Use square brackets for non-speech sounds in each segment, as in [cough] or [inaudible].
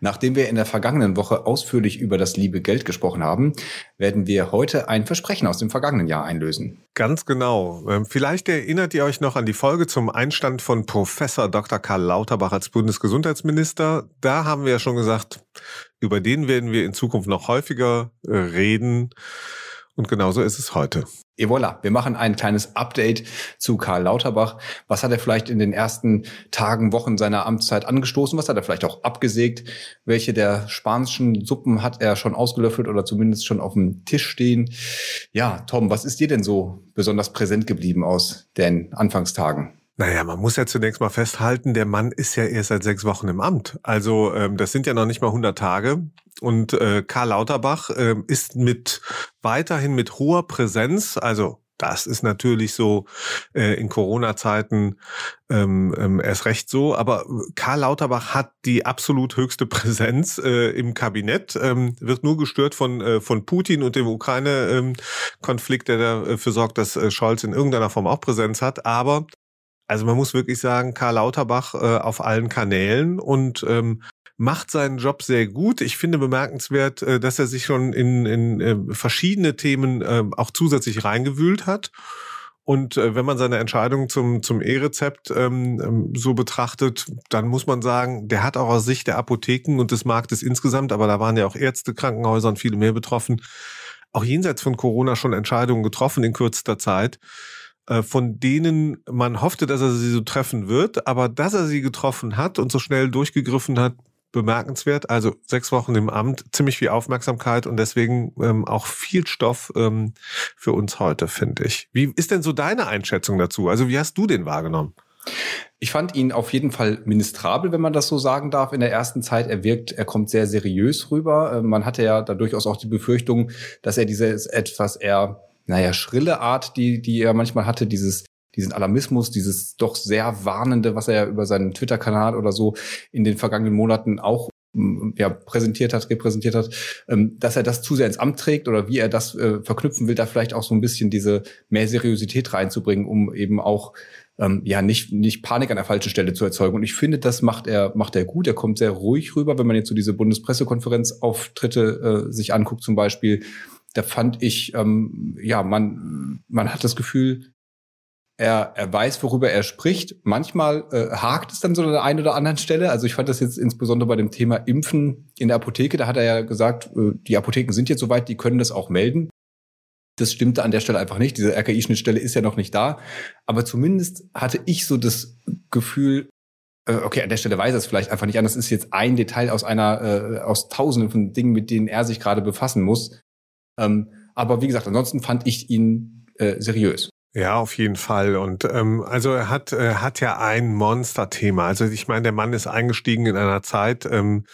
Nachdem wir in der vergangenen Woche ausführlich über das liebe Geld gesprochen haben, werden wir heute ein Versprechen aus dem vergangenen Jahr einlösen. Ganz genau. Ähm, vielleicht erinnert ihr euch noch an die Folge zum Einstand von Professor Dr. Karl Lauterbach als Bundesgesundheitsminister. Da haben wir ja schon gesagt, über den werden wir in Zukunft noch häufiger äh, reden. Und genauso ist es heute. Et voilà, wir machen ein kleines Update zu Karl Lauterbach. Was hat er vielleicht in den ersten Tagen, Wochen seiner Amtszeit angestoßen? Was hat er vielleicht auch abgesägt? Welche der spanischen Suppen hat er schon ausgelöffelt oder zumindest schon auf dem Tisch stehen? Ja, Tom, was ist dir denn so besonders präsent geblieben aus den Anfangstagen? Naja, man muss ja zunächst mal festhalten, der Mann ist ja erst seit sechs Wochen im Amt. Also ähm, das sind ja noch nicht mal 100 Tage. Und äh, Karl Lauterbach äh, ist mit weiterhin mit hoher Präsenz, also das ist natürlich so äh, in Corona-Zeiten ähm, ähm, erst recht so. Aber Karl Lauterbach hat die absolut höchste Präsenz äh, im Kabinett, ähm, wird nur gestört von, äh, von Putin und dem Ukraine-Konflikt, ähm, der dafür sorgt, dass äh, Scholz in irgendeiner Form auch Präsenz hat. Aber also man muss wirklich sagen, Karl Lauterbach äh, auf allen Kanälen und ähm, macht seinen Job sehr gut. Ich finde bemerkenswert, äh, dass er sich schon in, in äh, verschiedene Themen äh, auch zusätzlich reingewühlt hat. Und äh, wenn man seine Entscheidung zum, zum E-Rezept ähm, ähm, so betrachtet, dann muss man sagen, der hat auch aus Sicht der Apotheken und des Marktes insgesamt, aber da waren ja auch Ärzte, Krankenhäuser und viele mehr betroffen, auch jenseits von Corona schon Entscheidungen getroffen in kürzester Zeit, von denen man hoffte, dass er sie so treffen wird, aber dass er sie getroffen hat und so schnell durchgegriffen hat, bemerkenswert. Also sechs Wochen im Amt, ziemlich viel Aufmerksamkeit und deswegen ähm, auch viel Stoff ähm, für uns heute, finde ich. Wie ist denn so deine Einschätzung dazu? Also wie hast du den wahrgenommen? Ich fand ihn auf jeden Fall ministrabel, wenn man das so sagen darf, in der ersten Zeit. Er wirkt, er kommt sehr seriös rüber. Äh, man hatte ja da durchaus auch die Befürchtung, dass er diese etwas eher naja, schrille Art, die, die er manchmal hatte, dieses, diesen Alarmismus, dieses doch sehr warnende, was er ja über seinen Twitter-Kanal oder so in den vergangenen Monaten auch mm, ja, präsentiert hat, repräsentiert hat, ähm, dass er das zu sehr ins Amt trägt oder wie er das äh, verknüpfen will, da vielleicht auch so ein bisschen diese mehr Seriosität reinzubringen, um eben auch ähm, ja nicht nicht Panik an der falschen Stelle zu erzeugen. Und ich finde, das macht er macht er gut. Er kommt sehr ruhig rüber, wenn man jetzt so diese Bundespressekonferenz Auftritte äh, sich anguckt zum Beispiel da fand ich, ähm, ja, man, man hat das Gefühl, er, er weiß, worüber er spricht. Manchmal äh, hakt es dann so an der einen oder anderen Stelle. Also ich fand das jetzt insbesondere bei dem Thema Impfen in der Apotheke. Da hat er ja gesagt, äh, die Apotheken sind jetzt soweit, die können das auch melden. Das stimmte an der Stelle einfach nicht. Diese RKI-Schnittstelle ist ja noch nicht da. Aber zumindest hatte ich so das Gefühl, äh, okay, an der Stelle weiß er es vielleicht einfach nicht an. Das ist jetzt ein Detail aus einer, äh, aus tausenden von Dingen, mit denen er sich gerade befassen muss. Ähm, aber wie gesagt, ansonsten fand ich ihn äh, seriös. Ja, auf jeden Fall. Und ähm, also er hat, er hat ja ein Monster-Thema. Also ich meine, der Mann ist eingestiegen in einer Zeit, ähm,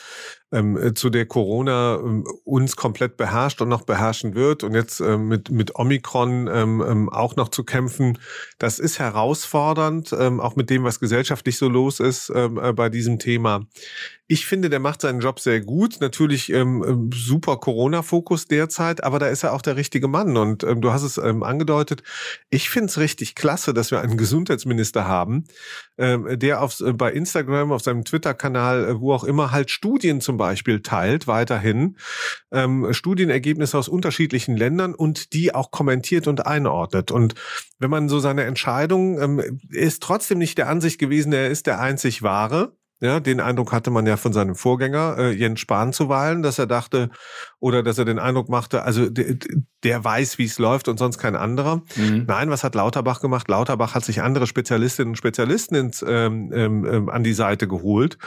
ähm, äh, zu der Corona ähm, uns komplett beherrscht und noch beherrschen wird und jetzt ähm, mit, mit Omikron ähm, ähm, auch noch zu kämpfen, das ist herausfordernd, ähm, auch mit dem, was gesellschaftlich so los ist äh, bei diesem Thema. Ich finde, der macht seinen Job sehr gut. Natürlich super Corona-Fokus derzeit, aber da ist er auch der richtige Mann. Und du hast es angedeutet. Ich finde es richtig klasse, dass wir einen Gesundheitsminister haben, der auf, äh, bei Instagram, auf seinem Twitter-Kanal, äh, wo auch immer, halt Studien zum Beispiel teilt, weiterhin. Ähm, Studienergebnisse aus unterschiedlichen Ländern und die auch kommentiert und einordnet. Und wenn man so seine Entscheidung, ähm, ist trotzdem nicht der Ansicht gewesen, er ist der einzig wahre. Ja, den Eindruck hatte man ja von seinem Vorgänger äh, Jens Spahn zuweilen, dass er dachte oder dass er den Eindruck machte, also der, der weiß, wie es läuft und sonst kein anderer. Mhm. Nein, was hat Lauterbach gemacht? Lauterbach hat sich andere Spezialistinnen und Spezialisten ins, ähm, ähm, ähm an die Seite geholt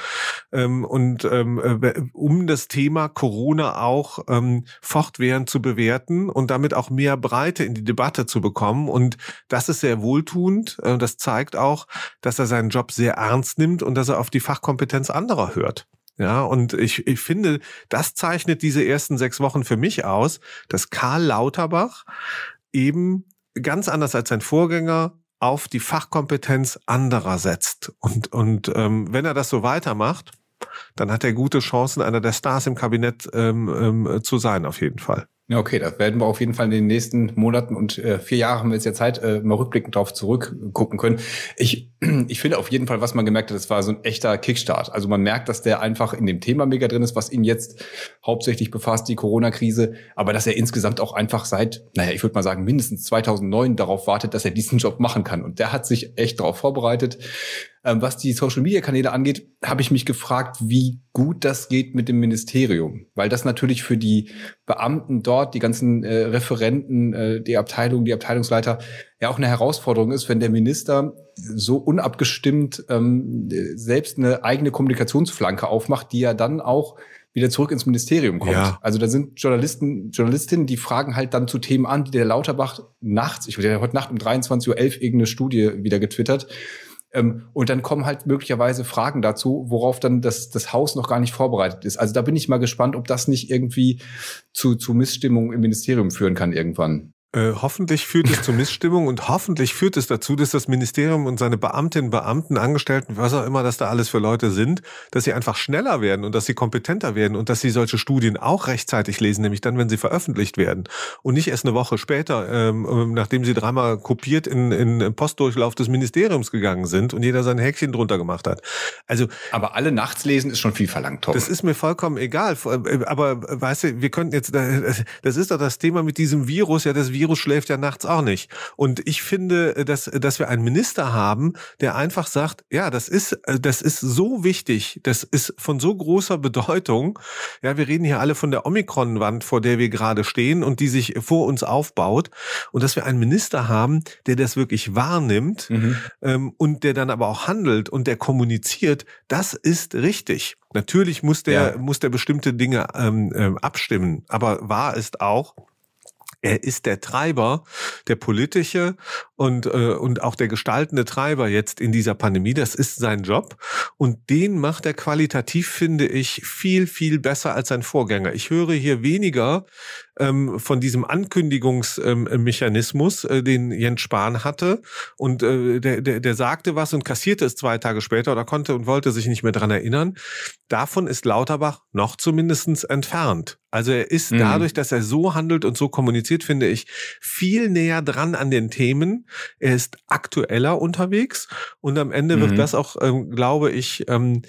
ähm, und ähm, äh, um das Thema Corona auch ähm, fortwährend zu bewerten und damit auch mehr Breite in die Debatte zu bekommen. Und das ist sehr wohltuend. Äh, das zeigt auch, dass er seinen Job sehr ernst nimmt und dass er auf die Fach Fachkompetenz anderer hört. Ja, und ich, ich finde, das zeichnet diese ersten sechs Wochen für mich aus, dass Karl Lauterbach eben ganz anders als sein Vorgänger auf die Fachkompetenz anderer setzt. Und, und ähm, wenn er das so weitermacht, dann hat er gute Chancen, einer der Stars im Kabinett ähm, ähm, zu sein, auf jeden Fall. Ja, okay, das werden wir auf jeden Fall in den nächsten Monaten und äh, vier Jahren haben wir jetzt ja Zeit, äh, mal rückblickend drauf zurückgucken können. Ich, [clears throat] ich finde auf jeden Fall, was man gemerkt hat, das war so ein echter Kickstart. Also man merkt, dass der einfach in dem Thema mega drin ist, was ihn jetzt hauptsächlich befasst, die Corona-Krise, aber dass er insgesamt auch einfach seit, naja, ich würde mal sagen, mindestens 2009 darauf wartet, dass er diesen Job machen kann. Und der hat sich echt darauf vorbereitet. Ähm, was die Social-Media-Kanäle angeht, habe ich mich gefragt, wie gut das geht mit dem Ministerium, weil das natürlich für die Beamten dort, die ganzen äh, Referenten, äh, die Abteilung, die Abteilungsleiter, ja auch eine Herausforderung ist, wenn der Minister so unabgestimmt ähm, selbst eine eigene Kommunikationsflanke aufmacht, die ja dann auch wieder zurück ins Ministerium kommt. Ja. Also da sind Journalisten, Journalistinnen, die fragen halt dann zu Themen an, die der Lauterbach nachts, ich wurde ja heute Nacht um 23.11 Uhr irgendeine Studie wieder getwittert, und dann kommen halt möglicherweise Fragen dazu, worauf dann das, das Haus noch gar nicht vorbereitet ist. Also da bin ich mal gespannt, ob das nicht irgendwie zu, zu Missstimmung im Ministerium führen kann irgendwann. Äh, hoffentlich führt es zu [laughs] Missstimmung und hoffentlich führt es dazu, dass das Ministerium und seine Beamtinnen, Beamten, Angestellten, was auch immer das da alles für Leute sind, dass sie einfach schneller werden und dass sie kompetenter werden und dass sie solche Studien auch rechtzeitig lesen, nämlich dann, wenn sie veröffentlicht werden und nicht erst eine Woche später, ähm, ähm nachdem sie dreimal kopiert in, in Postdurchlauf des Ministeriums gegangen sind und jeder sein Häkchen drunter gemacht hat. Also, aber alle nachts lesen ist schon viel verlangt, Tom. Das ist mir vollkommen egal. Äh, aber weißt du, wir könnten jetzt, das ist doch das Thema mit diesem Virus, ja, das Virus Virus schläft ja nachts auch nicht. Und ich finde, dass, dass wir einen Minister haben, der einfach sagt, ja, das ist, das ist so wichtig, das ist von so großer Bedeutung. Ja, wir reden hier alle von der Omikron-Wand, vor der wir gerade stehen und die sich vor uns aufbaut. Und dass wir einen Minister haben, der das wirklich wahrnimmt mhm. ähm, und der dann aber auch handelt und der kommuniziert, das ist richtig. Natürlich muss der, ja. muss der bestimmte Dinge ähm, abstimmen. Aber wahr ist auch, er ist der Treiber, der politische und, äh, und auch der gestaltende Treiber jetzt in dieser Pandemie. Das ist sein Job. Und den macht er qualitativ, finde ich, viel, viel besser als sein Vorgänger. Ich höre hier weniger ähm, von diesem Ankündigungsmechanismus, ähm, äh, den Jens Spahn hatte. Und äh, der, der, der sagte was und kassierte es zwei Tage später oder konnte und wollte sich nicht mehr dran erinnern. Davon ist Lauterbach noch zumindestens entfernt. Also er ist mhm. dadurch, dass er so handelt und so kommuniziert, finde ich, viel näher dran an den Themen. Er ist aktueller unterwegs und am Ende mhm. wird das auch, ähm, glaube ich, ähm,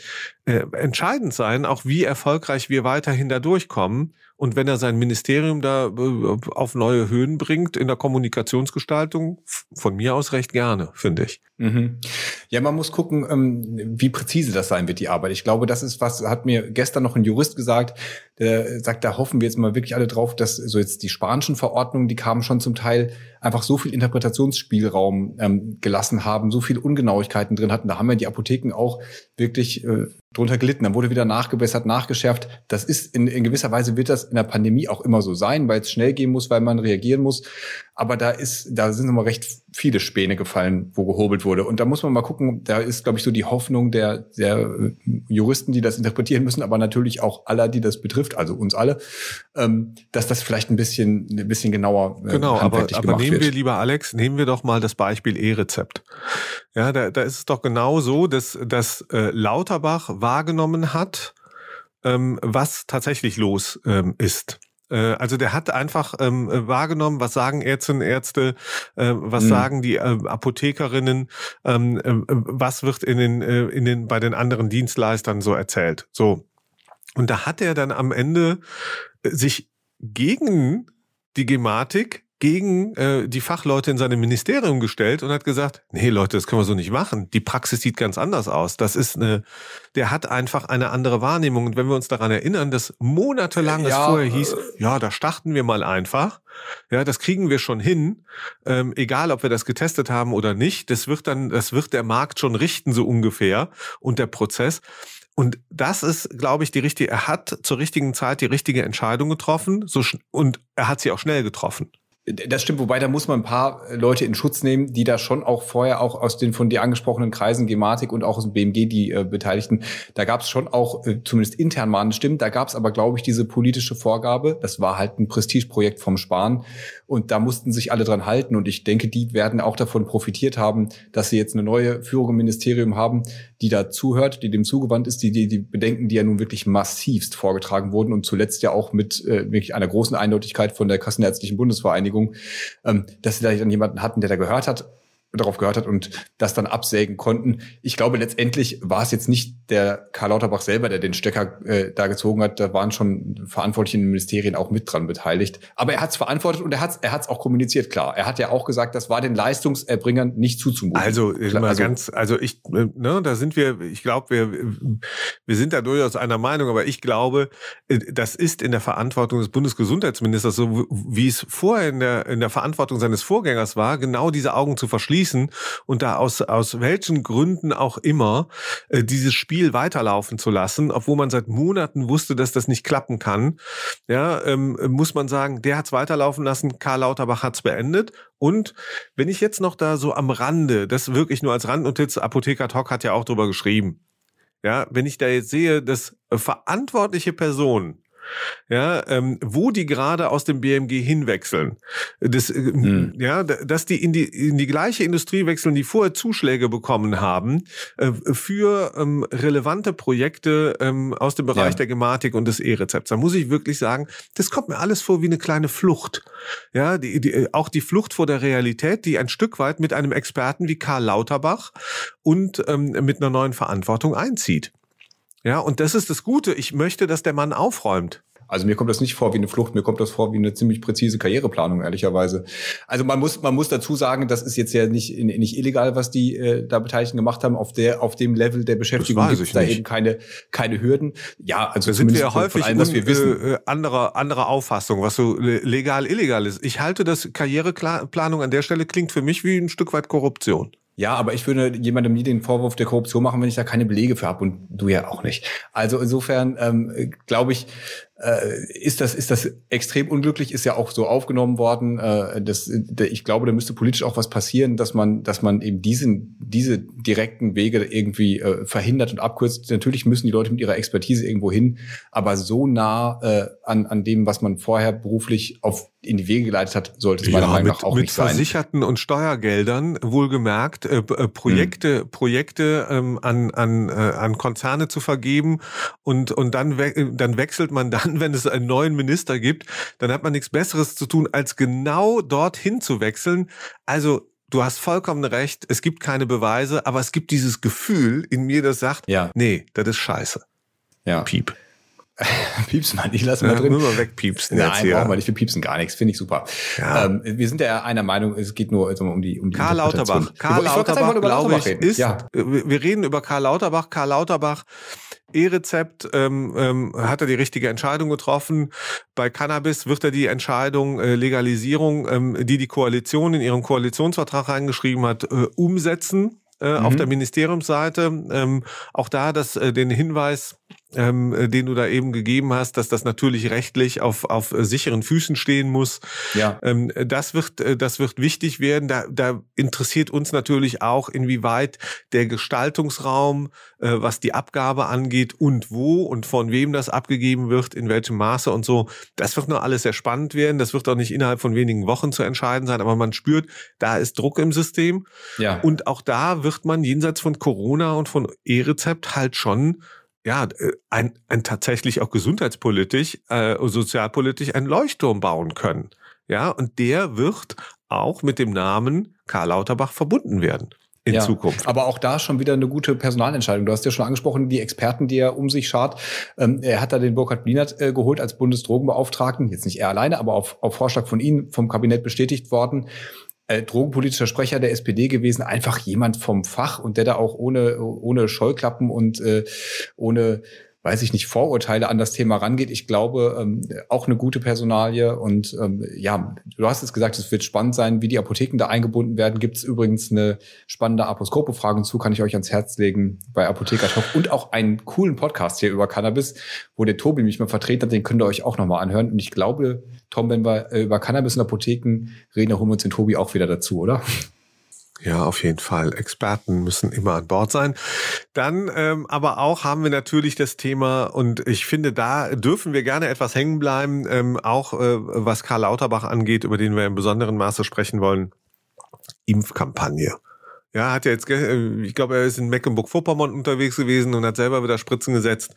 äh, entscheidend sein, auch wie erfolgreich wir weiterhin da durchkommen. Und wenn er sein Ministerium da äh, auf neue Höhen bringt in der Kommunikationsgestaltung, von mir aus recht gerne, finde ich. Mhm. Ja, man muss gucken, ähm, wie präzise das sein wird, die Arbeit. Ich glaube, das ist was, hat mir gestern noch ein Jurist gesagt, der sagt, da hoffen wir jetzt mal wirklich alle drauf, dass so jetzt die spanischen Verordnungen, die kamen schon zum Teil einfach so viel Interpretationsspielraum ähm, gelassen haben, so viel Ungenauigkeiten drin hatten. Da haben ja die Apotheken auch wirklich äh, drunter gelitten. Dann wurde wieder nachgebessert, nachgeschärft. Das ist in, in gewisser Weise wird das in der Pandemie auch immer so sein, weil es schnell gehen muss, weil man reagieren muss. Aber da ist, da sind nochmal recht viele Späne gefallen, wo gehobelt wurde. Und da muss man mal gucken, da ist, glaube ich, so die Hoffnung der, der Juristen, die das interpretieren müssen, aber natürlich auch aller, die das betrifft, also uns alle, ähm, dass das vielleicht ein bisschen, ein bisschen genauer äh, Genau, aber, aber nehmen wird. wir, lieber Alex, nehmen wir doch mal das Beispiel E-Rezept. Ja, da, da ist es doch genau so, dass, dass äh, Lauterbach wahrgenommen hat, ähm, was tatsächlich los ähm, ist. Äh, also der hat einfach ähm, wahrgenommen, was sagen Ärztinnen, Ärzte, äh, was mhm. sagen die äh, Apothekerinnen, ähm, äh, was wird in den, äh, in den, bei den anderen Dienstleistern so erzählt. So. Und da hat er dann am Ende sich gegen die Gematik gegen äh, die Fachleute in seinem Ministerium gestellt und hat gesagt, nee Leute, das können wir so nicht machen. Die Praxis sieht ganz anders aus. Das ist eine, der hat einfach eine andere Wahrnehmung. Und wenn wir uns daran erinnern, dass monatelang ja, es vorher hieß, äh, ja, da starten wir mal einfach. Ja, das kriegen wir schon hin, ähm, egal ob wir das getestet haben oder nicht. Das wird dann, das wird der Markt schon richten so ungefähr und der Prozess. Und das ist, glaube ich, die richtige, er hat zur richtigen Zeit die richtige Entscheidung getroffen so, und er hat sie auch schnell getroffen. Das stimmt, wobei da muss man ein paar Leute in Schutz nehmen, die da schon auch vorher auch aus den von dir angesprochenen Kreisen Gematik und auch aus dem BMG die äh, Beteiligten, da gab es schon auch äh, zumindest intern mal eine Stimme. Da gab es aber, glaube ich, diese politische Vorgabe. Das war halt ein Prestigeprojekt vom Spahn und da mussten sich alle dran halten. Und ich denke, die werden auch davon profitiert haben, dass sie jetzt eine neue Führung im Ministerium haben, die da zuhört, die dem zugewandt ist, die die, die Bedenken, die ja nun wirklich massivst vorgetragen wurden und zuletzt ja auch mit äh, wirklich einer großen Eindeutigkeit von der Kassenärztlichen Bundesvereinigung, ähm, dass sie da dann jemanden hatten, der da gehört hat darauf gehört hat und das dann absägen konnten. Ich glaube, letztendlich war es jetzt nicht der Karl Lauterbach selber, der den Stecker äh, da gezogen hat. Da waren schon Verantwortliche Ministerien auch mit dran beteiligt. Aber er hat es verantwortet und er hat es er hat's auch kommuniziert, klar. Er hat ja auch gesagt, das war den Leistungserbringern nicht zuzumuten. Also, mal also, ganz, also ich, äh, ne, da sind wir, ich glaube, wir, wir sind da durchaus einer Meinung, aber ich glaube, äh, das ist in der Verantwortung des Bundesgesundheitsministers, so wie es vorher in der, in der Verantwortung seines Vorgängers war, genau diese Augen zu verschließen schließen und da aus, aus welchen Gründen auch immer äh, dieses Spiel weiterlaufen zu lassen, obwohl man seit Monaten wusste, dass das nicht klappen kann, ja, ähm, muss man sagen, der hat es weiterlaufen lassen, Karl Lauterbach hat es beendet. Und wenn ich jetzt noch da so am Rande, das wirklich nur als Randnotiz, Apotheker Talk hat ja auch drüber geschrieben, ja, wenn ich da jetzt sehe, dass verantwortliche Personen ja, ähm, wo die gerade aus dem BMG hinwechseln. Das, äh, hm. ja, dass die in die in die gleiche Industrie wechseln, die vorher Zuschläge bekommen haben äh, für ähm, relevante Projekte ähm, aus dem Bereich ja. der Gematik und des E-Rezepts. Da muss ich wirklich sagen, das kommt mir alles vor wie eine kleine Flucht. Ja, die, die, auch die Flucht vor der Realität, die ein Stück weit mit einem Experten wie Karl Lauterbach und ähm, mit einer neuen Verantwortung einzieht. Ja, und das ist das Gute. Ich möchte, dass der Mann aufräumt. Also mir kommt das nicht vor wie eine Flucht, mir kommt das vor wie eine ziemlich präzise Karriereplanung, ehrlicherweise. Also man muss, man muss dazu sagen, das ist jetzt ja nicht, nicht illegal, was die äh, da Beteiligten gemacht haben. Auf der, auf dem Level der Beschäftigung gibt es da eben keine, keine Hürden. Ja, also da sind wir ja häufig allem, was wir wissen. Äh, anderer, anderer Auffassung, was so legal, illegal ist. Ich halte das Karriereplanung an der Stelle klingt für mich wie ein Stück weit Korruption. Ja, aber ich würde jemandem nie den Vorwurf der Korruption machen, wenn ich da keine Belege für habe und du ja auch nicht. Also insofern ähm, glaube ich, äh, ist das ist das extrem unglücklich, ist ja auch so aufgenommen worden. Äh, das, ich glaube, da müsste politisch auch was passieren, dass man dass man eben diesen diese direkten Wege irgendwie äh, verhindert und abkürzt. Natürlich müssen die Leute mit ihrer Expertise irgendwo hin, aber so nah äh, an an dem, was man vorher beruflich auf in die Wege geleitet hat, sollte es meiner ja, Meinung nach auch mit nicht sein. Mit Versicherten und Steuergeldern wohlgemerkt äh, äh, Projekte hm. Projekte ähm, an an äh, an Konzerne zu vergeben und und dann we dann wechselt man dann dann, wenn es einen neuen Minister gibt, dann hat man nichts Besseres zu tun, als genau dorthin zu wechseln. Also du hast vollkommen recht, es gibt keine Beweise, aber es gibt dieses Gefühl in mir, das sagt, ja. nee, das ist scheiße. Ja. Piep. [laughs] Pieps mal, ich lasse mal ja, drin. Nur mal wegpiepsen. Nein, jetzt, ja. wir nicht. Wir piepsen gar nichts. Finde ich super. Ja. Ähm, wir sind ja einer Meinung, es geht nur also um die um die Karl Lauterbach. Karl Lauterbach, glaube ich, ist, ja. wir reden über Karl Lauterbach. Karl Lauterbach E-Rezept ähm, ähm, hat er die richtige Entscheidung getroffen. Bei Cannabis wird er die Entscheidung äh, Legalisierung, ähm, die die Koalition in ihrem Koalitionsvertrag reingeschrieben hat, äh, umsetzen äh, mhm. auf der Ministeriumsseite. Ähm, auch da das, äh, den Hinweis, ähm, äh, den du da eben gegeben hast, dass das natürlich rechtlich auf, auf äh, sicheren Füßen stehen muss. Ja. Ähm, das wird, äh, das wird wichtig werden. Da, da interessiert uns natürlich auch, inwieweit der Gestaltungsraum, äh, was die Abgabe angeht und wo und von wem das abgegeben wird, in welchem Maße und so. Das wird nur alles sehr spannend werden. Das wird auch nicht innerhalb von wenigen Wochen zu entscheiden sein, aber man spürt, da ist Druck im System. Ja. Und auch da wird man jenseits von Corona und von E-Rezept halt schon ja, äh, ein, ein tatsächlich auch gesundheitspolitisch, äh, sozialpolitisch ein Leuchtturm bauen können. Ja, und der wird auch mit dem Namen Karl Lauterbach verbunden werden in ja, Zukunft. Aber auch da schon wieder eine gute Personalentscheidung. Du hast ja schon angesprochen, die Experten, die er um sich schart. Ähm, er hat da den Burkhard Blinert äh, geholt als Bundesdrogenbeauftragten. Jetzt nicht er alleine, aber auf, auf Vorschlag von ihm vom Kabinett bestätigt worden äh, drogenpolitischer Sprecher der SPD gewesen, einfach jemand vom Fach und der da auch ohne, ohne Scheuklappen und äh, ohne weiß ich nicht, Vorurteile an das Thema rangeht. Ich glaube, ähm, auch eine gute Personalie. Und ähm, ja, du hast es gesagt, es wird spannend sein, wie die Apotheken da eingebunden werden. Gibt es übrigens eine spannende Aposkope-Frage zu, kann ich euch ans Herz legen bei Apotheker Talk und auch einen coolen Podcast hier über Cannabis, wo der Tobi mich mal vertreten hat, den könnt ihr euch auch nochmal anhören. Und ich glaube, Tom, wenn wir äh, über Cannabis und Apotheken reden, holen wir uns den Tobi auch wieder dazu, oder? Ja, auf jeden Fall. Experten müssen immer an Bord sein. Dann ähm, aber auch haben wir natürlich das Thema, und ich finde, da dürfen wir gerne etwas hängen bleiben, ähm, auch äh, was Karl Lauterbach angeht, über den wir im besonderen Maße sprechen wollen. Impfkampagne. Ja, hat ja jetzt, äh, ich glaube, er ist in Mecklenburg-Vorpommern unterwegs gewesen und hat selber wieder Spritzen gesetzt.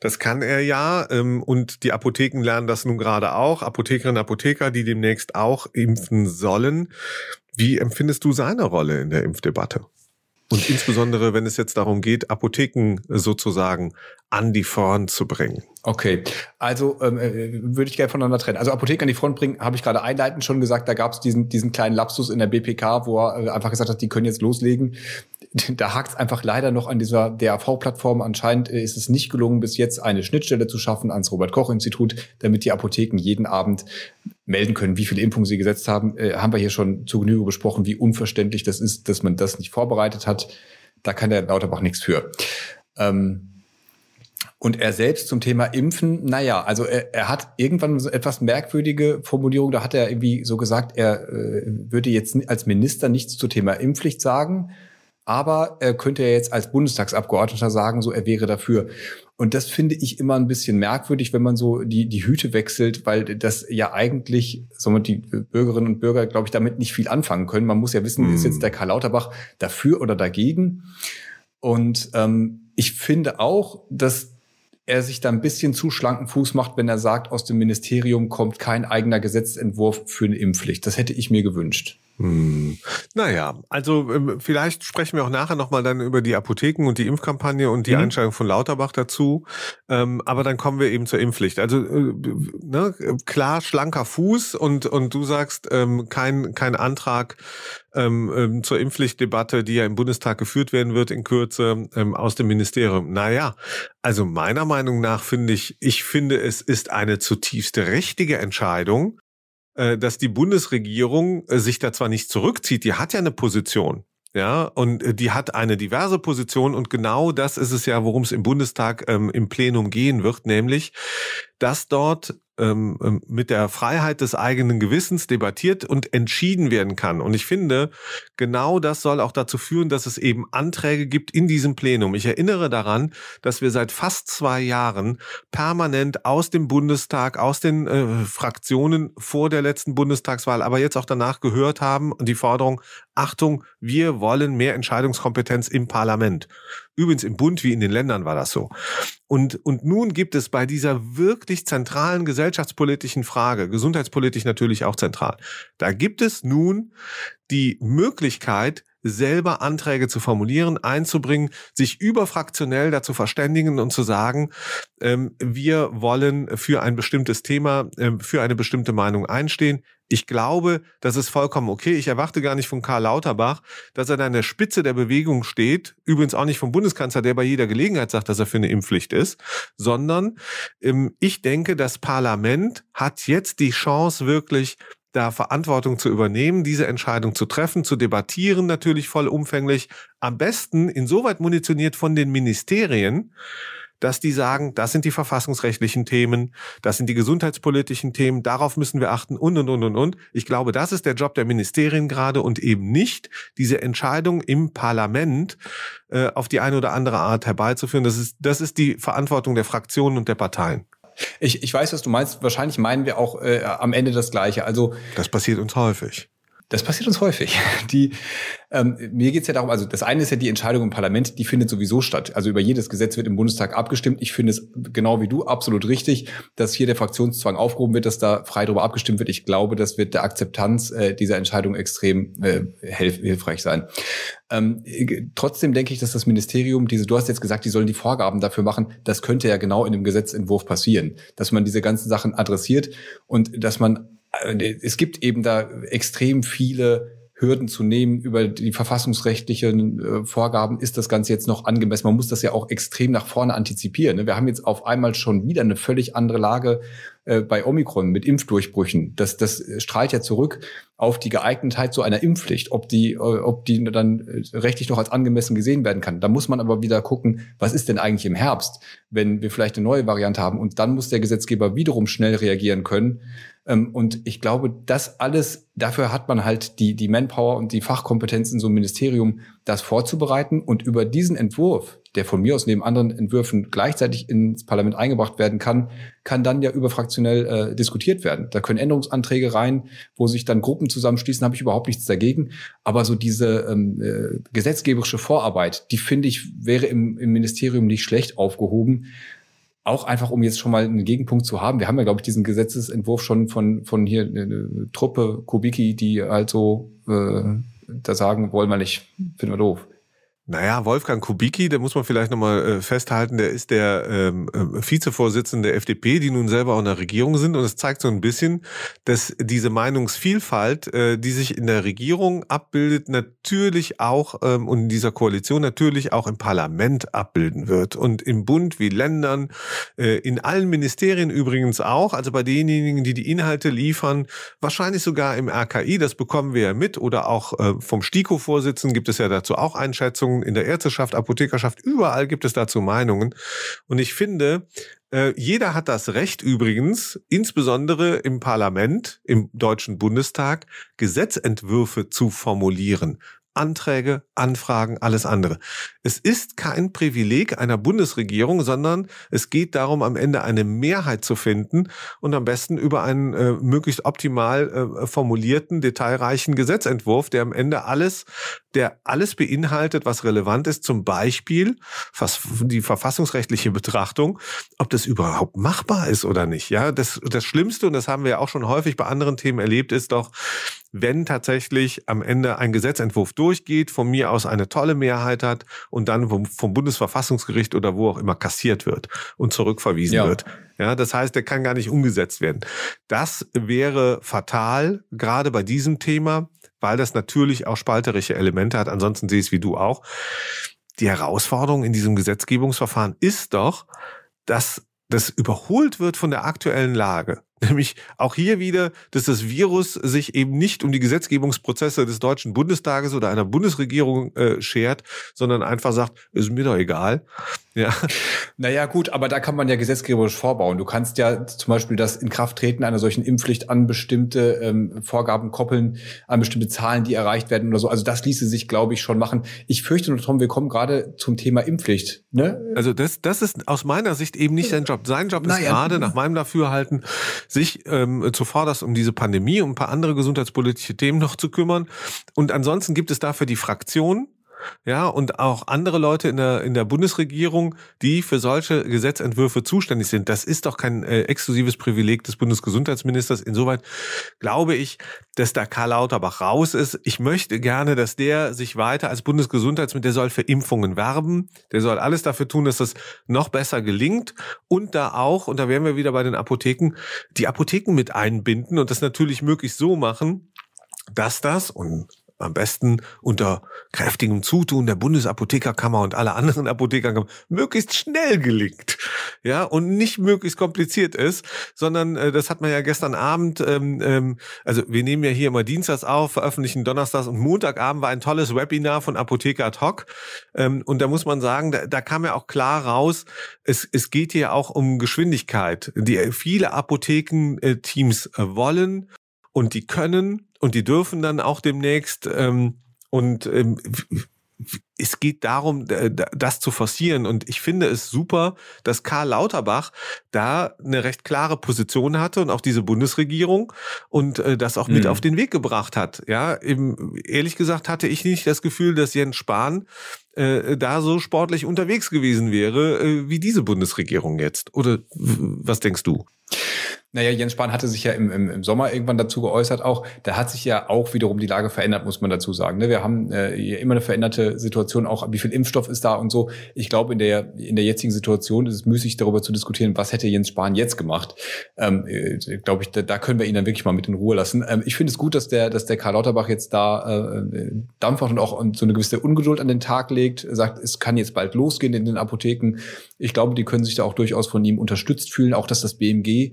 Das kann er ja. Ähm, und die Apotheken lernen das nun gerade auch. Apothekerinnen und Apotheker, die demnächst auch impfen sollen. Wie empfindest du seine Rolle in der Impfdebatte? Und insbesondere, wenn es jetzt darum geht, Apotheken sozusagen an die Front zu bringen. Okay, also ähm, äh, würde ich gerne voneinander trennen. Also Apotheken an die Front bringen, habe ich gerade einleitend schon gesagt, da gab es diesen, diesen kleinen Lapsus in der BPK, wo er äh, einfach gesagt hat, die können jetzt loslegen. [laughs] Da hakt es einfach leider noch an dieser DAV-Plattform. Anscheinend äh, ist es nicht gelungen, bis jetzt eine Schnittstelle zu schaffen ans Robert-Koch-Institut, damit die Apotheken jeden Abend melden können, wie viele Impfungen sie gesetzt haben. Äh, haben wir hier schon zu Genüge besprochen, wie unverständlich das ist, dass man das nicht vorbereitet hat. Da kann der Lauterbach nichts für. Ähm, und er selbst zum Thema Impfen, naja, also er, er hat irgendwann so etwas merkwürdige Formulierung, da hat er irgendwie so gesagt, er äh, würde jetzt als Minister nichts zum Thema Impfpflicht sagen, aber er könnte ja jetzt als Bundestagsabgeordneter sagen, so er wäre dafür. Und das finde ich immer ein bisschen merkwürdig, wenn man so die, die Hüte wechselt, weil das ja eigentlich, so die Bürgerinnen und Bürger, glaube ich, damit nicht viel anfangen können. Man muss ja wissen, mm. ist jetzt der Karl Lauterbach dafür oder dagegen? Und ähm, ich finde auch, dass er sich da ein bisschen zu schlanken Fuß macht, wenn er sagt, aus dem Ministerium kommt kein eigener Gesetzentwurf für eine Impfpflicht. Das hätte ich mir gewünscht. Hm. Naja, also ähm, vielleicht sprechen wir auch nachher nochmal dann über die Apotheken und die Impfkampagne und die mhm. Einstellung von Lauterbach dazu. Ähm, aber dann kommen wir eben zur Impfpflicht. Also äh, ne, klar, schlanker Fuß und, und du sagst, ähm, kein, kein Antrag ähm, ähm, zur Impfpflichtdebatte, die ja im Bundestag geführt werden wird in Kürze ähm, aus dem Ministerium. Naja, also meiner Meinung nach finde ich, ich finde, es ist eine zutiefst richtige Entscheidung, dass die Bundesregierung äh, sich da zwar nicht zurückzieht, die hat ja eine Position. Ja, und äh, die hat eine diverse Position und genau das ist es ja, worum es im Bundestag ähm, im Plenum gehen wird, nämlich, dass dort ähm, ähm, mit der Freiheit des eigenen Gewissens debattiert und entschieden werden kann. Und ich finde, genau das soll auch dazu führen, dass es eben Anträge gibt in diesem Plenum. Ich erinnere daran, dass wir seit fast zwei Jahren permanent aus dem Bundestag, aus den äh, Fraktionen vor der letzten Bundestagswahl, aber jetzt auch danach gehört haben die Forderung, Achtung, wir wollen mehr Entscheidungskompetenz im Parlament. Übrigens im Bund wie in den Ländern war das so. Und, und nun gibt es bei dieser wirklich zentralen gesellschaftspolitischen Frage, gesundheitspolitisch natürlich auch zentral, da gibt es nun die Möglichkeit, selber Anträge zu formulieren, einzubringen, sich überfraktionell dazu verständigen und zu sagen, ähm, wir wollen für ein bestimmtes Thema, ähm, für eine bestimmte Meinung einstehen. Ich glaube, das ist vollkommen okay. Ich erwarte gar nicht von Karl Lauterbach, dass er da an der Spitze der Bewegung steht. Übrigens auch nicht vom Bundeskanzler, der bei jeder Gelegenheit sagt, dass er für eine Impfpflicht ist, sondern ähm, ich denke, das Parlament hat jetzt die Chance, wirklich da Verantwortung zu übernehmen, diese Entscheidung zu treffen, zu debattieren, natürlich vollumfänglich. Am besten insoweit munitioniert von den Ministerien, dass die sagen, das sind die verfassungsrechtlichen Themen, das sind die gesundheitspolitischen Themen, darauf müssen wir achten und, und, und, und, und. Ich glaube, das ist der Job der Ministerien gerade und eben nicht diese Entscheidung im Parlament äh, auf die eine oder andere Art herbeizuführen. Das ist, das ist die Verantwortung der Fraktionen und der Parteien. Ich, ich weiß, was du meinst. Wahrscheinlich meinen wir auch äh, am Ende das Gleiche. Also das passiert uns häufig. Das passiert uns häufig. [laughs] Die, ähm, mir geht's ja darum, also das eine ist ja die Entscheidung im Parlament, die findet sowieso statt. Also über jedes Gesetz wird im Bundestag abgestimmt. Ich finde es genau wie du absolut richtig, dass hier der Fraktionszwang aufgehoben wird, dass da frei darüber abgestimmt wird. Ich glaube, das wird der Akzeptanz äh, dieser Entscheidung extrem äh, hilf hilfreich sein. Ähm, trotzdem denke ich, dass das Ministerium, diese, du hast jetzt gesagt, die sollen die Vorgaben dafür machen, das könnte ja genau in dem Gesetzentwurf passieren, dass man diese ganzen Sachen adressiert und dass man es gibt eben da extrem viele Hürden zu nehmen über die verfassungsrechtlichen äh, Vorgaben, ist das Ganze jetzt noch angemessen. Man muss das ja auch extrem nach vorne antizipieren. Ne? Wir haben jetzt auf einmal schon wieder eine völlig andere Lage äh, bei Omikron mit Impfdurchbrüchen. Das, das strahlt ja zurück auf die Geeignetheit zu einer Impfpflicht, ob die, äh, ob die dann äh, rechtlich noch als angemessen gesehen werden kann. Da muss man aber wieder gucken, was ist denn eigentlich im Herbst, wenn wir vielleicht eine neue Variante haben. Und dann muss der Gesetzgeber wiederum schnell reagieren können und ich glaube, das alles, dafür hat man halt die, die Manpower und die Fachkompetenz in so einem Ministerium, das vorzubereiten und über diesen Entwurf, der von mir aus neben anderen Entwürfen gleichzeitig ins Parlament eingebracht werden kann, kann dann ja überfraktionell äh, diskutiert werden. Da können Änderungsanträge rein, wo sich dann Gruppen zusammenschließen, habe ich überhaupt nichts dagegen. Aber so diese ähm, äh, gesetzgeberische Vorarbeit, die finde ich, wäre im, im Ministerium nicht schlecht aufgehoben auch einfach, um jetzt schon mal einen Gegenpunkt zu haben. Wir haben ja, glaube ich, diesen Gesetzesentwurf schon von, von hier eine Truppe Kubicki, die also äh, da sagen, wollen wir nicht, finden wir doof. Naja, Wolfgang Kubicki, der muss man vielleicht nochmal äh, festhalten, der ist der ähm, äh, Vizevorsitzende der FDP, die nun selber auch in der Regierung sind. Und es zeigt so ein bisschen, dass diese Meinungsvielfalt, äh, die sich in der Regierung abbildet, natürlich auch ähm, und in dieser Koalition natürlich auch im Parlament abbilden wird. Und im Bund wie Ländern, äh, in allen Ministerien übrigens auch, also bei denjenigen, die die Inhalte liefern, wahrscheinlich sogar im RKI, das bekommen wir ja mit, oder auch äh, vom STIKO-Vorsitzenden gibt es ja dazu auch Einschätzungen in der Ärzteschaft, Apothekerschaft, überall gibt es dazu Meinungen. Und ich finde, äh, jeder hat das Recht übrigens, insbesondere im Parlament, im Deutschen Bundestag, Gesetzentwürfe zu formulieren. Anträge, Anfragen, alles andere. Es ist kein Privileg einer Bundesregierung, sondern es geht darum, am Ende eine Mehrheit zu finden und am besten über einen äh, möglichst optimal äh, formulierten, detailreichen Gesetzentwurf, der am Ende alles, der alles beinhaltet, was relevant ist, zum Beispiel die verfassungsrechtliche Betrachtung, ob das überhaupt machbar ist oder nicht. Ja, das, das Schlimmste, und das haben wir ja auch schon häufig bei anderen Themen erlebt, ist doch, wenn tatsächlich am Ende ein Gesetzentwurf durchgeht, von mir aus eine tolle Mehrheit hat und dann vom, vom Bundesverfassungsgericht oder wo auch immer kassiert wird und zurückverwiesen ja. wird. Ja, das heißt, der kann gar nicht umgesetzt werden. Das wäre fatal, gerade bei diesem Thema, weil das natürlich auch spalterische Elemente hat. Ansonsten sehe ich es wie du auch. Die Herausforderung in diesem Gesetzgebungsverfahren ist doch, dass das überholt wird von der aktuellen Lage. [laughs] Nämlich auch hier wieder, dass das Virus sich eben nicht um die Gesetzgebungsprozesse des Deutschen Bundestages oder einer Bundesregierung äh, schert, sondern einfach sagt, ist mir doch egal. Ja. Naja, gut, aber da kann man ja gesetzgeberisch vorbauen. Du kannst ja zum Beispiel das Inkrafttreten einer solchen Impfpflicht an bestimmte ähm, Vorgaben koppeln, an bestimmte Zahlen, die erreicht werden oder so. Also das ließe sich, glaube ich, schon machen. Ich fürchte nur, Tom, wir kommen gerade zum Thema Impfpflicht. Ne? Also das, das ist aus meiner Sicht eben nicht sein Job. Sein Job ist naja. gerade, nach meinem Dafürhalten, sich ähm, zuvorderst um diese Pandemie und ein paar andere gesundheitspolitische Themen noch zu kümmern. Und ansonsten gibt es dafür die Fraktion, ja, und auch andere Leute in der, in der Bundesregierung, die für solche Gesetzentwürfe zuständig sind. Das ist doch kein äh, exklusives Privileg des Bundesgesundheitsministers. Insoweit glaube ich, dass da Karl Lauterbach raus ist. Ich möchte gerne, dass der sich weiter als Bundesgesundheitsminister, der soll für Impfungen werben. Der soll alles dafür tun, dass das noch besser gelingt. Und da auch, und da wären wir wieder bei den Apotheken, die Apotheken mit einbinden und das natürlich möglichst so machen, dass das, und am besten unter kräftigem Zutun der Bundesapothekerkammer und aller anderen [laughs] Apothekerkammern möglichst schnell gelingt. Ja, und nicht möglichst kompliziert ist, sondern äh, das hat man ja gestern Abend, ähm, ähm, also wir nehmen ja hier immer Dienstags auf, veröffentlichen Donnerstags und Montagabend war ein tolles Webinar von Apotheker ad hoc. Ähm, und da muss man sagen, da, da kam ja auch klar raus, es, es geht hier auch um Geschwindigkeit. Die viele Apothekenteams äh, wollen und die können und die dürfen dann auch demnächst. Ähm, und ähm, es geht darum, das zu forcieren. Und ich finde es super, dass Karl Lauterbach da eine recht klare Position hatte und auch diese Bundesregierung und äh, das auch mit mhm. auf den Weg gebracht hat. Ja, eben, ehrlich gesagt hatte ich nicht das Gefühl, dass Jens Spahn äh, da so sportlich unterwegs gewesen wäre, äh, wie diese Bundesregierung jetzt. Oder was denkst du? Naja, Jens Spahn hatte sich ja im, im, im Sommer irgendwann dazu geäußert auch. Da hat sich ja auch wiederum die Lage verändert, muss man dazu sagen. Ne? Wir haben äh, immer eine veränderte Situation, auch wie viel Impfstoff ist da und so. Ich glaube, in der, in der jetzigen Situation ist es müßig, darüber zu diskutieren, was hätte Jens Spahn jetzt gemacht. Ähm, äh, glaube ich, da, da können wir ihn dann wirklich mal mit in Ruhe lassen. Ähm, ich finde es gut, dass der, dass der Karl Lauterbach jetzt da äh, dampft und auch so eine gewisse Ungeduld an den Tag legt, sagt, es kann jetzt bald losgehen in den Apotheken. Ich glaube, die können sich da auch durchaus von ihm unterstützt fühlen, auch dass das BMG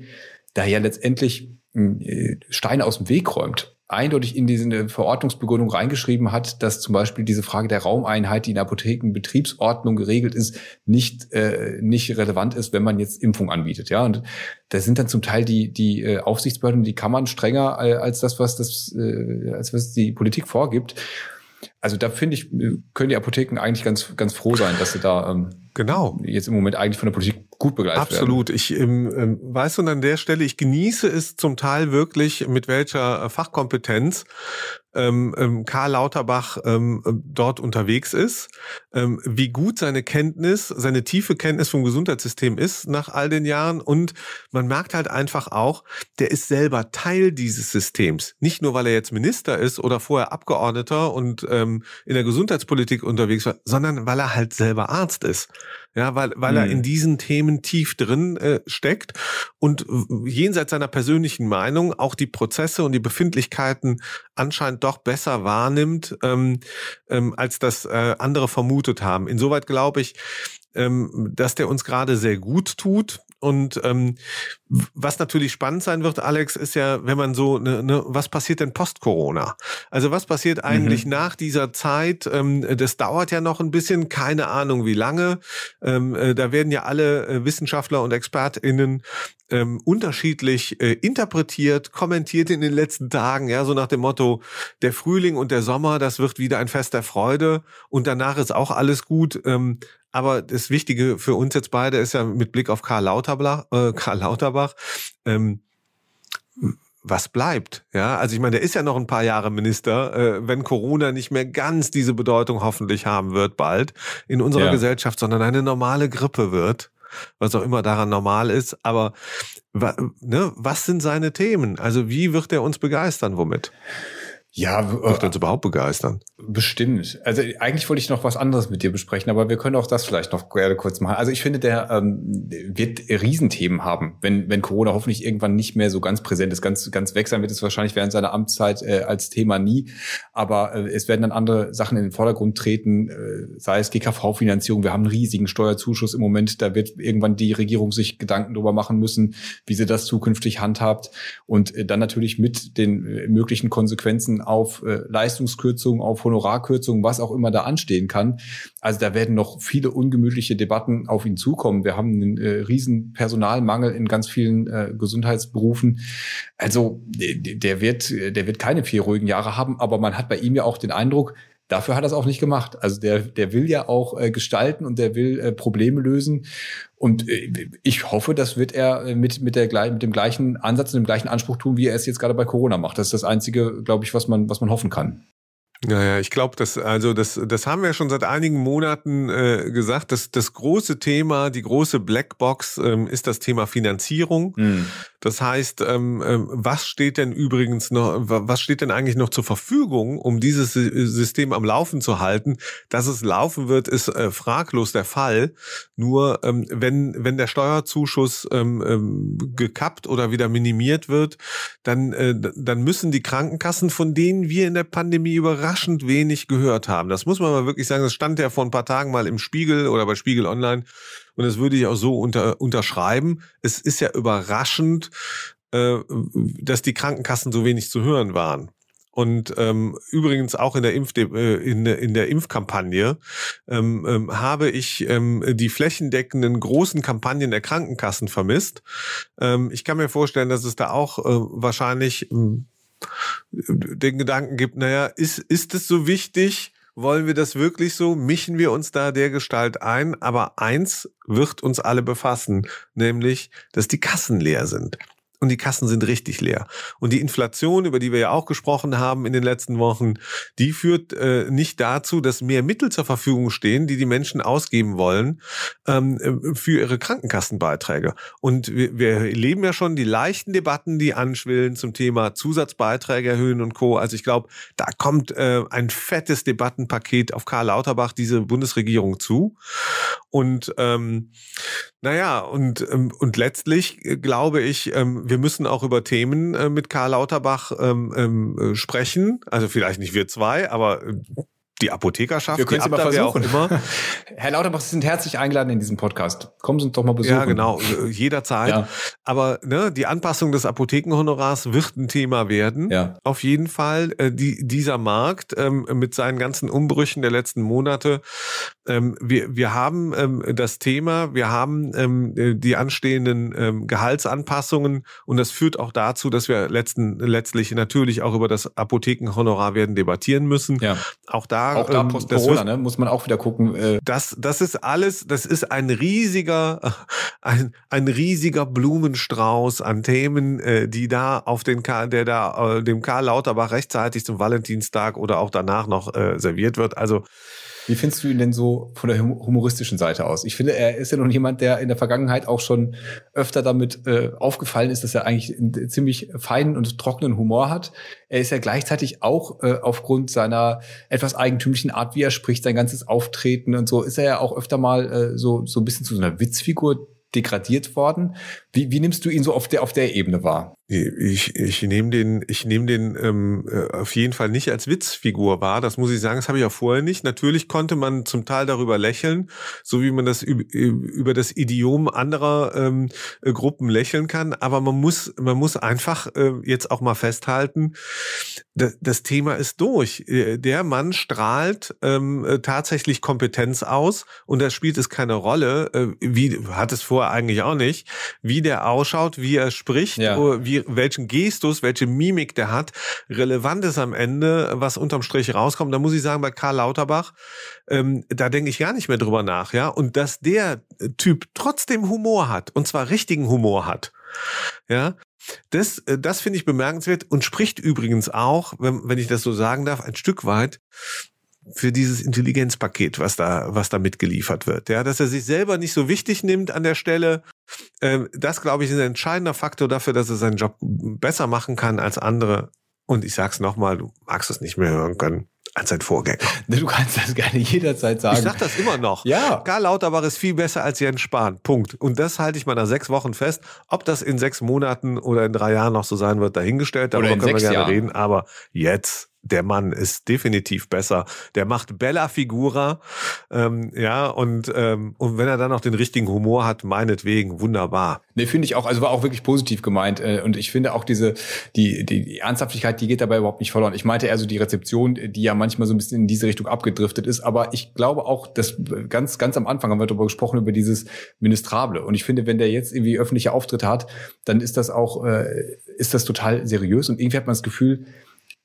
da ja letztendlich hm, äh, Steine aus dem Weg räumt, eindeutig in diese Verordnungsbegründung reingeschrieben hat, dass zum Beispiel diese Frage der Raumeinheit, die in Apothekenbetriebsordnung geregelt ist, nicht, äh, nicht relevant ist, wenn man jetzt Impfung anbietet. Ja, und da sind dann zum Teil die, die äh, Aufsichtsbehörden, die Kammern strenger äh, als das, was das, äh, als was die Politik vorgibt. Also da finde ich, äh, können die Apotheken eigentlich ganz, ganz froh sein, dass sie da ähm, genau jetzt im Moment eigentlich von der Politik gut begleitet Absolut. werden. Ich ähm, ähm, weiß und an der Stelle, ich genieße es zum Teil wirklich, mit welcher äh, Fachkompetenz ähm, ähm, Karl Lauterbach ähm, dort unterwegs ist, ähm, wie gut seine Kenntnis, seine tiefe Kenntnis vom Gesundheitssystem ist nach all den Jahren und man merkt halt einfach auch, der ist selber Teil dieses Systems. Nicht nur, weil er jetzt Minister ist oder vorher Abgeordneter und ähm, in der Gesundheitspolitik unterwegs war, sondern weil er halt selber Arzt ist. Ja, weil, weil mhm. er in diesen Themen tief drin äh, steckt und jenseits seiner persönlichen Meinung auch die Prozesse und die Befindlichkeiten anscheinend doch besser wahrnimmt, ähm, ähm, als das äh, andere vermutet haben. Insoweit glaube ich, ähm, dass der uns gerade sehr gut tut. Und ähm, was natürlich spannend sein wird, Alex, ist ja, wenn man so, ne, ne, was passiert denn post-Corona? Also was passiert eigentlich mhm. nach dieser Zeit? Ähm, das dauert ja noch ein bisschen, keine Ahnung wie lange. Ähm, äh, da werden ja alle äh, Wissenschaftler und ExpertInnen ähm, unterschiedlich äh, interpretiert, kommentiert in den letzten Tagen, ja, so nach dem Motto, der Frühling und der Sommer, das wird wieder ein Fest der Freude und danach ist auch alles gut. Ähm, aber das Wichtige für uns jetzt beide ist ja mit Blick auf Karl Lauterbach, äh, [laughs] Karl Lauterbach ähm, was bleibt. Ja, also ich meine, der ist ja noch ein paar Jahre Minister, äh, wenn Corona nicht mehr ganz diese Bedeutung hoffentlich haben wird bald in unserer ja. Gesellschaft, sondern eine normale Grippe wird, was auch immer daran normal ist. Aber ne, was sind seine Themen? Also wie wird er uns begeistern? Womit? Ja, wird uns überhaupt begeistern. Bestimmt. Also eigentlich wollte ich noch was anderes mit dir besprechen, aber wir können auch das vielleicht noch gerne kurz machen. Also ich finde, der ähm, wird Riesenthemen haben, wenn, wenn Corona hoffentlich irgendwann nicht mehr so ganz präsent ist. Ganz, ganz weg sein wird es wahrscheinlich während seiner Amtszeit äh, als Thema nie. Aber äh, es werden dann andere Sachen in den Vordergrund treten, äh, sei es GKV-Finanzierung. Wir haben einen riesigen Steuerzuschuss im Moment. Da wird irgendwann die Regierung sich Gedanken darüber machen müssen, wie sie das zukünftig handhabt. Und äh, dann natürlich mit den äh, möglichen Konsequenzen auf äh, Leistungskürzungen, auf Honorarkürzungen, was auch immer da anstehen kann. Also da werden noch viele ungemütliche Debatten auf ihn zukommen. Wir haben einen äh, riesen Personalmangel in ganz vielen äh, Gesundheitsberufen. Also der wird, der wird keine vier ruhigen Jahre haben, aber man hat bei ihm ja auch den Eindruck, Dafür hat er es auch nicht gemacht. Also der, der will ja auch äh, gestalten und der will äh, Probleme lösen. Und äh, ich hoffe, das wird er äh, mit, mit, der, mit dem gleichen Ansatz und dem gleichen Anspruch tun, wie er es jetzt gerade bei Corona macht. Das ist das Einzige, glaube ich, was man, was man hoffen kann. Naja, ich glaube, das also das das haben wir schon seit einigen Monaten äh, gesagt. dass das große Thema, die große Blackbox ähm, ist das Thema Finanzierung. Mhm. Das heißt, ähm, ähm, was steht denn übrigens noch, was steht denn eigentlich noch zur Verfügung, um dieses System am Laufen zu halten? Dass es laufen wird, ist äh, fraglos der Fall. Nur ähm, wenn wenn der Steuerzuschuss ähm, ähm, gekappt oder wieder minimiert wird, dann äh, dann müssen die Krankenkassen, von denen wir in der Pandemie überrascht überraschend wenig gehört haben. Das muss man mal wirklich sagen. Das stand ja vor ein paar Tagen mal im Spiegel oder bei Spiegel Online. Und das würde ich auch so unter, unterschreiben. Es ist ja überraschend, äh, dass die Krankenkassen so wenig zu hören waren. Und ähm, übrigens auch in der, Impf äh, in, in der Impfkampagne ähm, ähm, habe ich ähm, die flächendeckenden großen Kampagnen der Krankenkassen vermisst. Ähm, ich kann mir vorstellen, dass es da auch äh, wahrscheinlich ähm, den Gedanken gibt, naja, ist, ist es so wichtig? Wollen wir das wirklich so? Mischen wir uns da der Gestalt ein? Aber eins wird uns alle befassen, nämlich, dass die Kassen leer sind. Und die Kassen sind richtig leer. Und die Inflation, über die wir ja auch gesprochen haben in den letzten Wochen, die führt äh, nicht dazu, dass mehr Mittel zur Verfügung stehen, die die Menschen ausgeben wollen ähm, äh, für ihre Krankenkassenbeiträge. Und wir, wir erleben ja schon die leichten Debatten, die anschwillen zum Thema Zusatzbeiträge erhöhen und Co. Also ich glaube, da kommt äh, ein fettes Debattenpaket auf Karl Lauterbach, diese Bundesregierung zu. Und ähm, naja, und, ähm, und letztlich äh, glaube ich, ähm, wir müssen auch über Themen äh, mit Karl Lauterbach ähm, ähm, äh, sprechen. Also vielleicht nicht wir zwei, aber die Apothekerschaft, wir können es mal versuchen. Immer. [laughs] Herr Lauterbach, Sie sind herzlich eingeladen in diesem Podcast. Kommen Sie uns doch mal besuchen. Ja, genau, jederzeit. Ja. Aber ne, die Anpassung des Apothekenhonorars wird ein Thema werden. Ja. Auf jeden Fall. Äh, die, dieser Markt ähm, mit seinen ganzen Umbrüchen der letzten Monate. Ähm, wir, wir haben ähm, das Thema, wir haben ähm, die anstehenden ähm, Gehaltsanpassungen und das führt auch dazu, dass wir letzten, letztlich natürlich auch über das Apothekenhonorar werden debattieren müssen. Ja. Auch da auch da ähm, post Corona, ne, muss man auch wieder gucken. Äh. Das, das ist alles, das ist ein riesiger, [laughs] ein, ein riesiger Blumenstrauß an Themen, äh, die da auf den Karl, der da äh, dem Karl Lauterbach rechtzeitig zum Valentinstag oder auch danach noch äh, serviert wird. Also wie findest du ihn denn so von der humoristischen Seite aus? Ich finde, er ist ja nun jemand, der in der Vergangenheit auch schon öfter damit äh, aufgefallen ist, dass er eigentlich einen ziemlich feinen und trockenen Humor hat. Er ist ja gleichzeitig auch äh, aufgrund seiner etwas eigentümlichen Art, wie er spricht, sein ganzes Auftreten und so, ist er ja auch öfter mal äh, so, so ein bisschen zu so einer Witzfigur degradiert worden. Wie, wie nimmst du ihn so auf der, auf der Ebene wahr? Ich, ich nehme den, ich nehme den ähm, äh, auf jeden Fall nicht als Witzfigur wahr. Das muss ich sagen, das habe ich ja vorher nicht. Natürlich konnte man zum Teil darüber lächeln, so wie man das über, das Idiom anderer ähm, äh, Gruppen lächeln kann. Aber man muss, man muss einfach äh, jetzt auch mal festhalten, das, Thema ist durch. Äh, der Mann strahlt ähm, äh, tatsächlich Kompetenz aus und da spielt es keine Rolle, äh, wie hat es vorher eigentlich auch nicht, wie der ausschaut, wie er spricht, ja. wie, welchen Gestus, welche Mimik der hat. Relevant ist am Ende, was unterm Strich rauskommt. Da muss ich sagen, bei Karl Lauterbach, ähm, da denke ich gar nicht mehr drüber nach, ja. Und dass der Typ trotzdem Humor hat, und zwar richtigen Humor hat. Ja, das, äh, das finde ich bemerkenswert und spricht übrigens auch, wenn, wenn ich das so sagen darf, ein Stück weit für dieses Intelligenzpaket, was da, was da mitgeliefert wird. Ja, dass er sich selber nicht so wichtig nimmt an der Stelle. Ähm, das, glaube ich, ist ein entscheidender Faktor dafür, dass er seinen Job besser machen kann als andere. Und ich sag's nochmal, du magst es nicht mehr hören können als sein Vorgänger. [laughs] Du kannst das gerne jederzeit sagen. Ich sag das immer noch. Ja. Karl Lauterbach ist viel besser als Jens Spahn. Punkt. Und das halte ich mal nach sechs Wochen fest. Ob das in sechs Monaten oder in drei Jahren noch so sein wird, dahingestellt. Darüber können wir gerne Jahren. reden. Aber jetzt der Mann ist definitiv besser. Der macht Bella Figura, ähm, ja, und, ähm, und wenn er dann noch den richtigen Humor hat, meinetwegen, wunderbar. Nee, finde ich auch, also war auch wirklich positiv gemeint. Äh, und ich finde auch diese, die, die, die Ernsthaftigkeit, die geht dabei überhaupt nicht verloren. Ich meinte eher so die Rezeption, die ja manchmal so ein bisschen in diese Richtung abgedriftet ist. Aber ich glaube auch, dass ganz, ganz am Anfang haben wir darüber gesprochen, über dieses Ministrable. Und ich finde, wenn der jetzt irgendwie öffentliche Auftritte hat, dann ist das auch, äh, ist das total seriös. Und irgendwie hat man das Gefühl,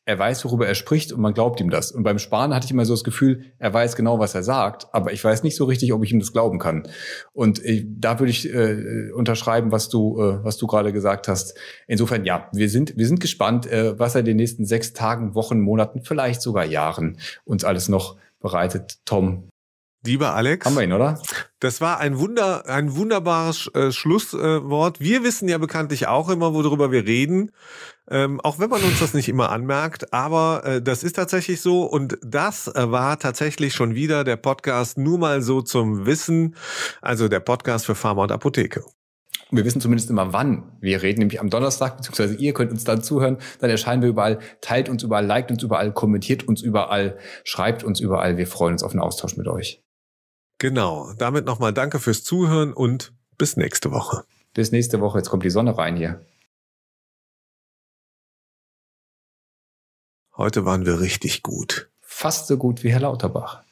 er weiß, worüber er spricht und man glaubt ihm das. Und beim Sparen hatte ich immer so das Gefühl, er weiß genau, was er sagt, aber ich weiß nicht so richtig, ob ich ihm das glauben kann. Und ich, da würde ich äh, unterschreiben, was du, äh, was du gerade gesagt hast. Insofern, ja, wir sind, wir sind gespannt, äh, was er in den nächsten sechs Tagen, Wochen, Monaten, vielleicht sogar Jahren uns alles noch bereitet. Tom, Lieber Alex. Haben wir ihn, oder? Das war ein Wunder, ein wunderbares äh, Schlusswort. wir wissen ja bekanntlich auch immer, worüber wir reden. Ähm, auch wenn man uns das nicht immer anmerkt, aber äh, das ist tatsächlich so. Und das äh, war tatsächlich schon wieder der Podcast nur mal so zum Wissen. Also der Podcast für Pharma und Apotheke. wir wissen zumindest immer, wann wir reden, nämlich am Donnerstag, beziehungsweise ihr könnt uns dann zuhören. Dann erscheinen wir überall, teilt uns überall, liked uns überall, kommentiert uns überall, schreibt uns überall. Wir freuen uns auf einen Austausch mit euch. Genau. Damit nochmal danke fürs Zuhören und bis nächste Woche. Bis nächste Woche. Jetzt kommt die Sonne rein hier. Heute waren wir richtig gut. Fast so gut wie Herr Lauterbach.